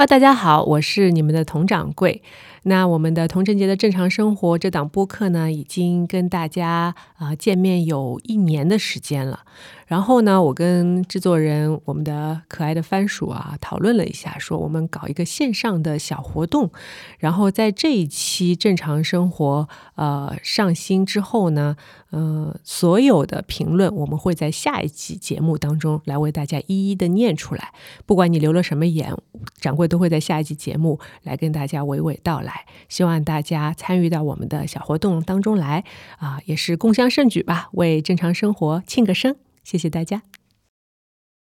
哈大家好，我是你们的佟掌柜。那我们的童晨杰的正常生活这档播客呢，已经跟大家啊、见面有一年的时间了。然后呢，我跟制作人我们的可爱的番薯啊讨论了一下，说我们搞一个线上的小活动。然后在这一期正常生活呃上新之后呢，呃，所有的评论我们会在下一期节目当中来为大家一一的念出来。不管你留了什么言，掌柜都会在下一集节目来跟大家娓娓道来。希望大家参与到我们的小活动当中来啊、也是共襄盛举吧，为正常生活庆个生。谢谢大家。